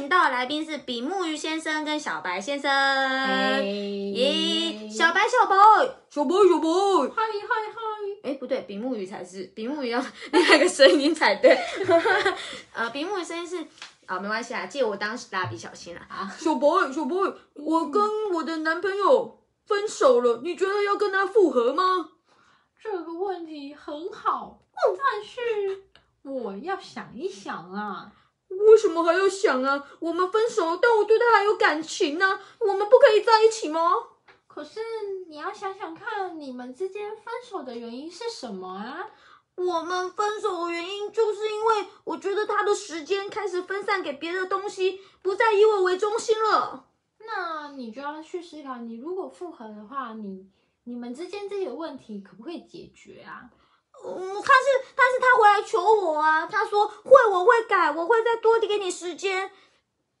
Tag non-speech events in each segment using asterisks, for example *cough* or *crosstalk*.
请到的来宾是比目鱼先生跟小白先生。咦，小白小白小白小白，嗨嗨嗨！哎，不对，比目鱼才是比目鱼要 *laughs* 另外一个声音才对。*laughs* 呃，比目鱼声音是啊，没关系啊，借我当蜡笔小新了。小白小白，我跟我的男朋友分手了，你觉得要跟他复合吗？这个问题很好，但是我要想一想啊。为什么还要想啊？我们分手，但我对他还有感情呢，我们不可以在一起吗？可是你要想想看，你们之间分手的原因是什么啊？我们分手的原因就是因为我觉得他的时间开始分散给别的东西，不再以我为中心了。那你就要去思考，你如果复合的话，你你们之间这些问题可不可以解决啊？嗯，他是，但是他回来求我啊，他说会，我会改，我会再多给你时间。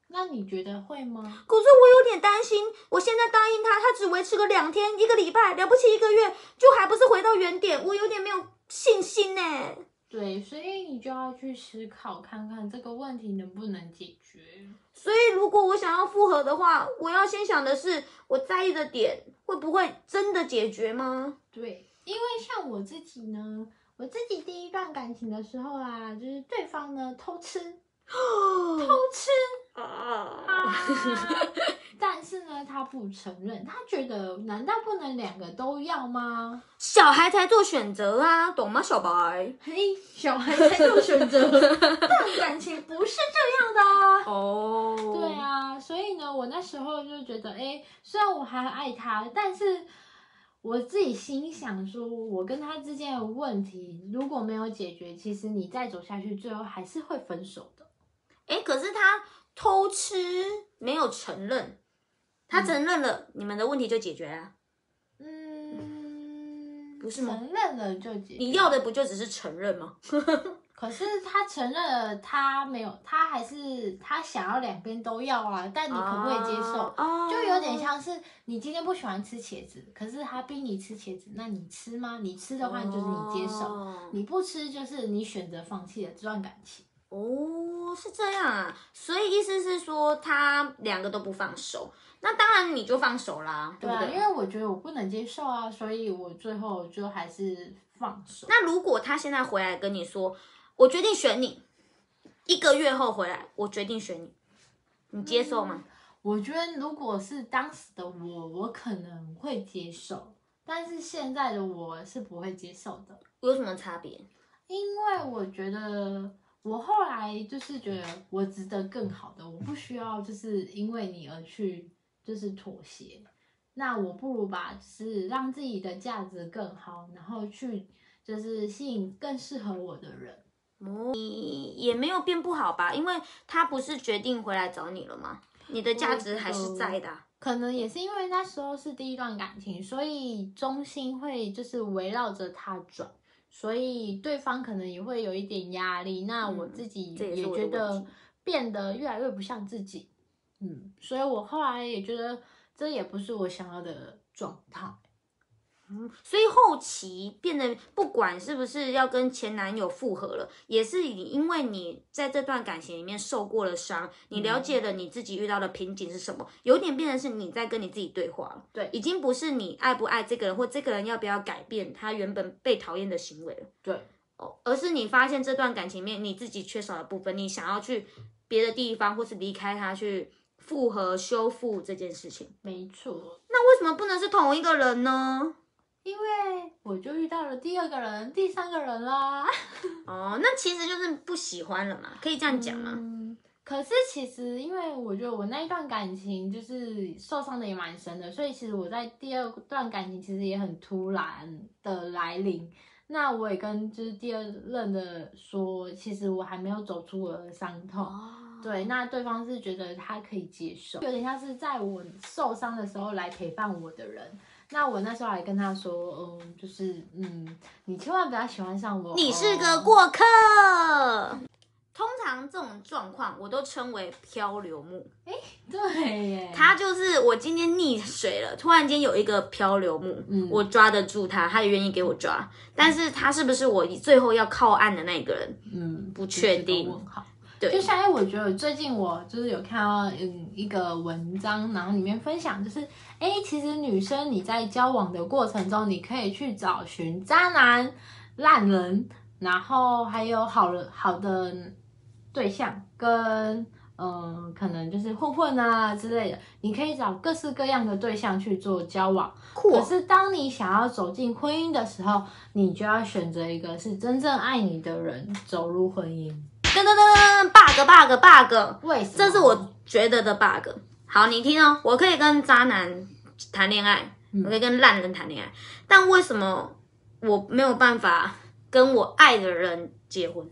那你觉得会吗？可是我有点担心，我现在答应他，他只维持个两天、一个礼拜，了不起一个月，就还不是回到原点，我有点没有信心呢。对，所以你就要去思考看看这个问题能不能解决。所以如果我想要复合的话，我要先想的是我在意的点会不会真的解决吗？对。因为像我自己呢，我自己第一段感情的时候啊，就是对方呢偷吃，*gasps* 偷吃啊，*laughs* 但是呢他不承认，他觉得难道不能两个都要吗？小孩才做选择啊，懂吗，小白？嘿，小孩才做选择，但感情不是这样的 *laughs* 哦。对啊，所以呢，我那时候就觉得，哎，虽然我还爱他，但是。我自己心想说，我跟他之间的问题如果没有解决，其实你再走下去，最后还是会分手的。哎，可是他偷吃没有承认，他承认了，你们的问题就解决了。嗯，不是吗？承认了就解。你要的不就只是承认吗？*laughs* 可是他承认了，他没有，他还是他想要两边都要啊。但你可不可以接受？就有点像是你今天不喜欢吃茄子，可是他逼你吃茄子，那你吃吗？你吃的话就是你接受，你不吃就是你选择放弃了这段感情。哦，是这样啊。所以意思是说他两个都不放手，那当然你就放手啦，对不对？因为我觉得我不能接受啊，所以我最后就还是放手。那如果他现在回来跟你说？我决定选你，一个月后回来，我决定选你，你接受吗？我觉得如果是当时的我，我可能会接受，但是现在的我是不会接受的。有什么差别？因为我觉得我后来就是觉得我值得更好的，我不需要就是因为你而去就是妥协。那我不如把是让自己的价值更好，然后去就是吸引更适合我的人。你也没有变不好吧？因为他不是决定回来找你了吗？你的价值还是在的。可能也是因为那时候是第一段感情，所以中心会就是围绕着他转，所以对方可能也会有一点压力。那我自己也觉得变得越来越不像自己。嗯，所以我后来也觉得这也不是我想要的状态。所以后期变得不管是不是要跟前男友复合了，也是因为你在这段感情里面受过了伤，你了解了你自己遇到的瓶颈是什么，有点变成是你在跟你自己对话了。对，已经不是你爱不爱这个人，或这个人要不要改变他原本被讨厌的行为了。对，哦，而是你发现这段感情面你自己缺少的部分，你想要去别的地方，或是离开他去复合修复这件事情。没错。那为什么不能是同一个人呢？因为我就遇到了第二个人、第三个人啦。*laughs* 哦，那其实就是不喜欢了嘛，可以这样讲吗？嗯。可是其实，因为我觉得我那一段感情就是受伤的也蛮深的，所以其实我在第二段感情其实也很突然的来临。那我也跟就是第二任的说，其实我还没有走出我的伤痛。哦。对，那对方是觉得他可以接受，有点像是在我受伤的时候来陪伴我的人。那我那时候还跟他说，嗯，就是，嗯，你千万不要喜欢上我，你是个过客。通常这种状况，我都称为漂流木。哎，对耶，他就是我今天溺水了，突然间有一个漂流木，嗯，我抓得住他，他也愿意给我抓，但是他是不是我最后要靠岸的那个人？嗯，不确定。对就像哎，我觉得最近我就是有看到嗯一个文章，然后里面分享就是，哎，其实女生你在交往的过程中，你可以去找寻渣男、烂人，然后还有好人好的对象跟。嗯，可能就是混混啊之类的，你可以找各式各样的对象去做交往。酷可是当你想要走进婚姻的时候，你就要选择一个是真正爱你的人走入婚姻。噔噔噔噔，bug bug bug，为什么？这是我觉得的 bug。好，你听哦，我可以跟渣男谈恋爱，我可以跟烂人谈恋爱，但为什么我没有办法跟我爱的人结婚？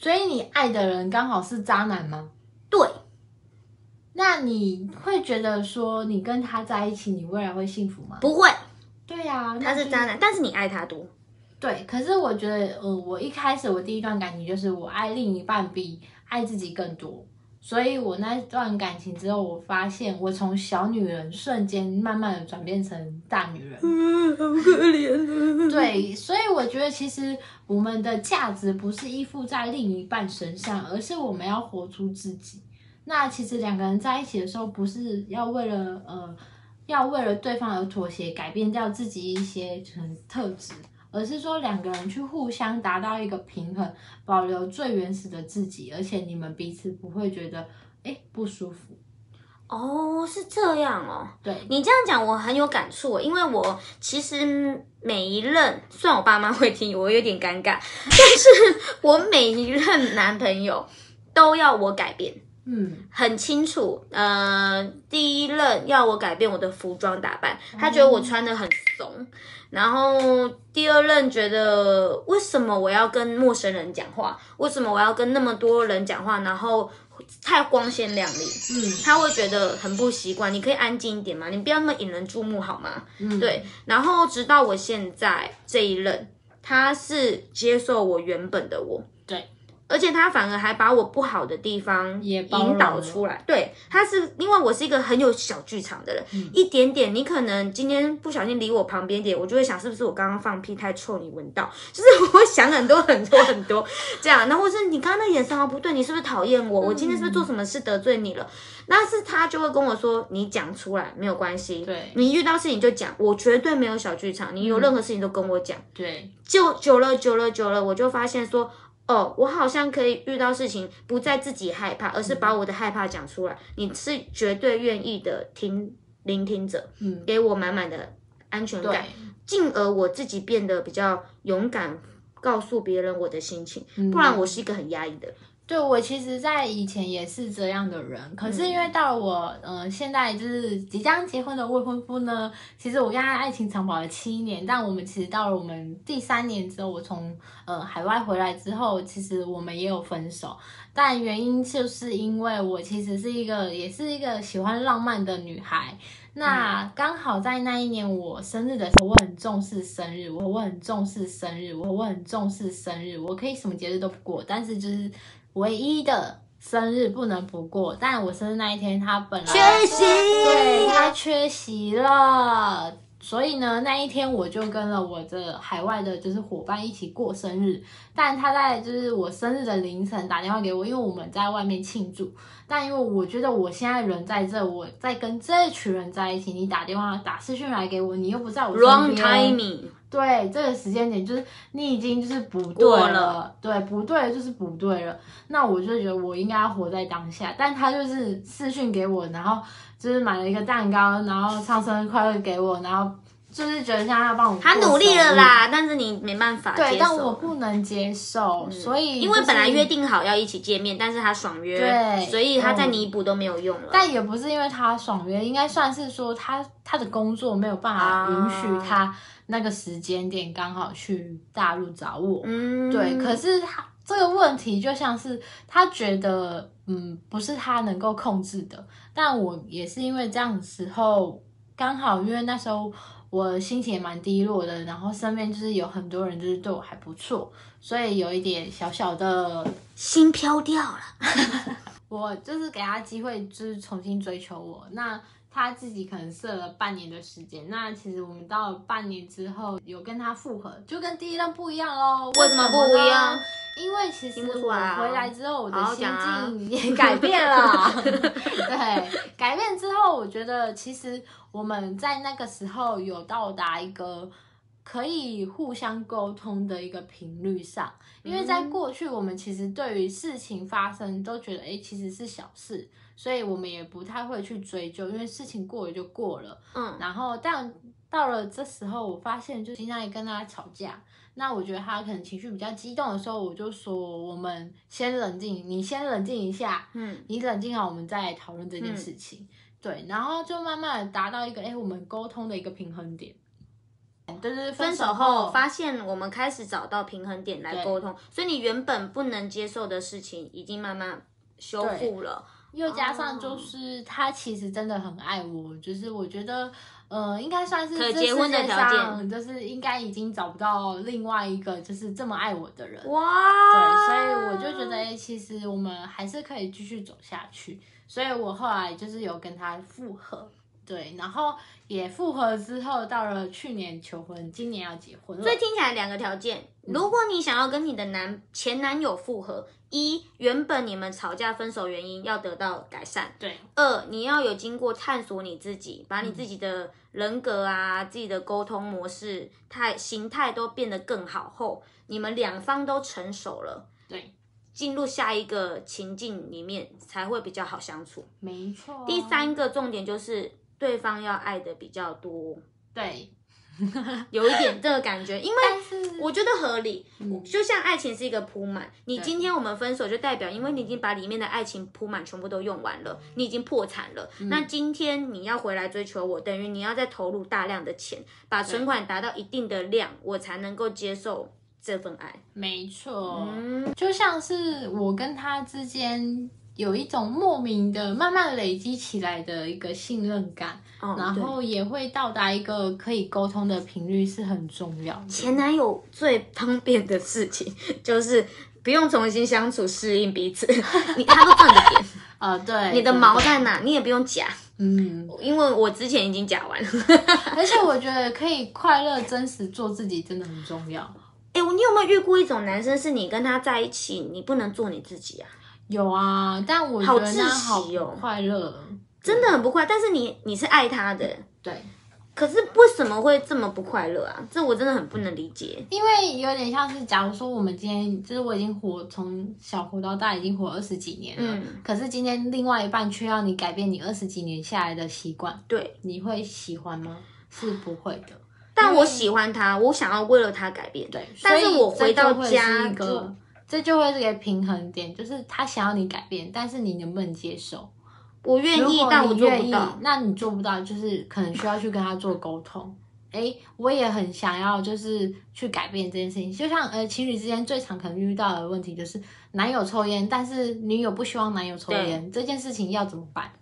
所以你爱的人刚好是渣男吗？对，那你会觉得说你跟他在一起，你未来会幸福吗？不会，对呀、他是渣男，但是你爱他多。对，可是我觉得，呃，我一开始我第一段感情就是我爱另一半比爱自己更多，所以我那段感情之后，我发现我从小女人瞬间慢慢的转变成大女人。嗯，好可怜。对，所以我觉得其实我们的价值不是依附在另一半身上，而是我们要活出自己。那其实两个人在一起的时候，不是要为了呃，要为了对方而妥协，改变掉自己一些很特质，而是说两个人去互相达到一个平衡，保留最原始的自己，而且你们彼此不会觉得哎不舒服。哦，是这样哦。对，你这样讲，我很有感触，因为我其实每一任，虽然我爸妈会听，我有点尴尬，但是我每一任男朋友都要我改变。嗯，很清楚，呃，第一任要我改变我的服装打扮，他觉得我穿的很怂，然后第二任觉得为什么我要跟陌生人讲话，为什么我要跟那么多人讲话，然后太光鲜亮丽，嗯。他会觉得很不习惯，你可以安静一点嘛，你不要那么引人注目好吗？嗯，对，然后直到我现在这一任，他是接受我原本的我，对，而且他反而还把我不好的地方也引导出来。对，他是因为我是一个很有小剧场的人，嗯一点点，你可能今天不小心离我旁边一点，我就会想是不是我刚刚放屁太臭，你闻到，就是 *laughs* 我会想很多很多很多这样，然后或是你刚刚那眼神好不对，你是不是讨厌我？我今天是不是做什么事得罪你了？那是他就会跟我说，你讲出来没有关系，对你遇到事情就讲，我绝对没有小剧场，你有任何事情都跟我讲。对，就久了久了久了，我就发现说，哦，我好像可以遇到事情不再自己害怕，而是把我的害怕讲出来。你是绝对愿意的听聆听者，嗯，给我满满的安全感，，进而我自己变得比较勇敢，告诉别人我的心情。嗯不然我是一个很压抑的人。对我其实，在以前也是这样的人，可是因为到了我，呃，现在就是即将结婚的未婚夫呢，其实我跟他爱情长跑了七年，但我们其实到了我们第三年之后，我从呃海外回来之后，其实我们也有分手，但原因就是因为我其实是一个，也是一个喜欢浪漫的女孩。那刚好在那一年我生日的时候，我很重视生日，我我很重视生日，我我很重视生日，我可以什么节日都不过，但是就是唯一的生日不能不过。但我生日那一天，他本来缺席对他缺席了。所以呢，那一天我就跟了我的海外的，就是伙伴一起过生日。但他在就是我生日的凌晨打电话给我，因为我们在外面庆祝。但因为我觉得我现在人在这，我在跟这群人在一起，你打电话打视讯来给我，你又不在我身 Wrong 边 timing，对，这个时间点就是你已经就是不对了，了对，不对就是不对了。那我就觉得我应该要活在当下，但他就是私讯给我，然后就是买了一个蛋糕，然后唱生日快乐给我，然后就是觉得像他帮我他努力了。啦，但是你没办法接受。对，但我不能接受，所以、因为本来约，定好要一起见面，但是他爽约，对所以他再嗯弥补都没有用了。但也不是因为他爽约，应该算是说他他的工作没有办法啊允许他那个时间点刚好去大陆找我，嗯，对，可是他这个问题就像是他觉得，嗯，不是他能够控制的。但我也是因为这样的时候，刚好因为那时候我心情也蛮低落的，然后身边就是有很多人就是对我还不错，所以有一点小小的，心飘掉了。*laughs* 我就是给他机会，就是重新追求我。那他自己可能设了半年的时间，那其实我们到了半年之后有跟他复合，就跟第一任不一样喽。为什么不一样？因为其实我回来之后，我的心境也改变了。*laughs* 对，改变之后，我觉得其实我们在那个时候有到达一个可以互相沟通的一个频率上，因为在嗯过去我们其实对于事情发生都觉得，哎，其实是小事，所以我们也不太会去追究，因为事情过了就过了。嗯，然后，但到了这时候，我发现就经常也跟他吵架。那我觉得他可能情绪比较激动的时候，我就说我们先冷静，你先冷静一下，嗯，你冷静好，我们再来讨论这件事情。对，然后就慢慢的达到一个哎，我们沟通的一个平衡点。就是，分手后发现我们开始找到平衡点来对沟通，所以你原本不能接受的事情已经慢慢修复了。又加上哦就是他其实真的很爱我，就是我觉得，呃，应该算是这可结婚的世界条件上就是应该已经找不到另外一个就是这么爱我的人。哇，对，所以我就觉得，哎、其实我们还是可以继续走下去。所以我后来就是有跟他复合，对，然后也复合之后，到了去年求婚，今年要结婚。所以听起来两个条件，如果你想要跟你的男前男友复合，一原本你们吵架分手原因要得到改善，对二你要有经过探索你自己，把你自己的人格啊、自己的沟通模式、态形态都变得更好后，你们两方都成熟了。对，进入下一个情境里面才会比较好相处。没错。第三个重点就是对方要爱的比较多，对，有一点这个感觉，因为我觉得合理。嗯就像爱情是一个铺满，你今天我们分手，就代表因为你已经把里面的爱情铺满全部都用完了，你已经破产了。嗯那今天你要回来追求我，等于你要再投入大量的钱，把存款达到一定的量，我才能够接受这份爱。没错，嗯，就像是我跟他之间有一种莫名的慢慢累积起来的一个信任感，哦然对后也会到达一个可以沟通的频率是很重要的。前男友最方便的事情 *laughs* 就是不用重新相处，适应彼此。*laughs* 你他都知道你的点，呃，*laughs* 对，你的毛在哪，你也不用夹，嗯，因为我之前已经夹完了。而且我觉得可以快乐、真实做自己真的很重要。哎、你有没有遇过一种男生，是你跟他在一起，你不能做你自己啊？有啊，但我觉得好窒那好快乐，真的很不快，但是你你是爱他的，对，可是为什么会这么不快乐啊？这我真的很不能理解。因为有点像是，假如说我们今天就是我已经活从小活到大，已经活二十几年了，嗯可是今天另外一半却要你改变你二十几年下来的习惯，对，你会喜欢吗？是不会的。但我喜欢他，我想要为了他改变。对，但是我回到家这就会是一个平衡点，就是他想要你改变，但是你能不能接受？我愿意，但我做你愿意不到。，那你做不到，就是可能需要去跟他做沟通。哎，我也很想要，就是去改变这件事情。就像呃，情侣之间最常可能遇到的问题就是男友抽烟，但是女友不希望男友抽烟，这件事情要怎么办？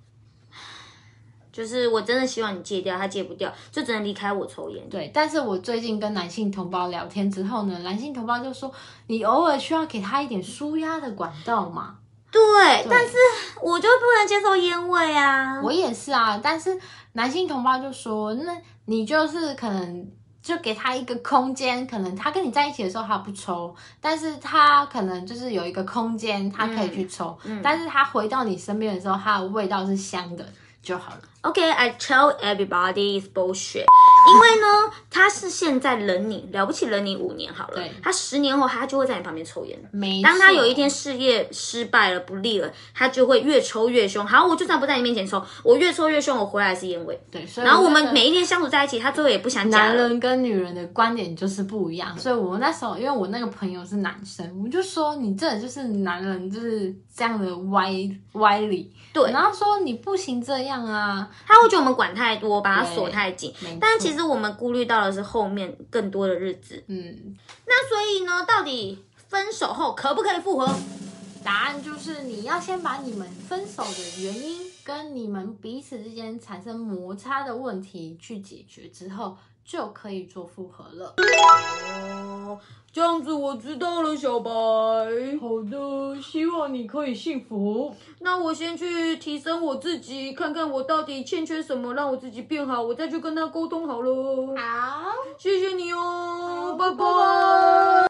就是我真的希望你戒掉，他戒不掉，就只能离开我抽烟。对，但是我最近跟男性同胞聊天之后呢，男性同胞就说，你偶尔需要给他一点舒压的管道嘛。对，但是我就不能接受烟味啊。我也是啊，但是男性同胞就说，那你就是可能就给他一个空间，可能他跟你在一起的时候他不抽，但是他可能就是有一个空间，他可以去抽，嗯但是他回到你身边的时候，他的味道是香的就好了。Okay, I tell everybody it's bullshit. 因为呢，他是现在忍你了不起，忍你五年好了对，他十年后他就会在你旁边抽烟当他有一天事业失败了、不利了，他就会越抽越凶。好，我就算不在你面前抽，我越抽越凶，我回来是烟味。对，所以然后我们每一天相处在一起，他最后也不想讲。男人跟女人的观点就是不一样，所以我那时候，因为我那个朋友是男生，我就说你这就是男人就是这样的歪歪理，对然后说你不行这样啊，他会觉得我们管太多，把他锁太紧。但错其实我们顾虑到的是后面更多的日子。嗯，那所以呢，到底分手后可不可以复合？答案就是你要先把你们分手的原因跟你们彼此之间产生摩擦的问题去解决之后，就可以做复合了。哦，这样子我知道了，小白。好的，希望你可以幸福。那我先去提升我自己，看看我到底欠缺什么，让我自己变好，我再去跟他沟通好了。好。谢谢你哦，拜拜拜。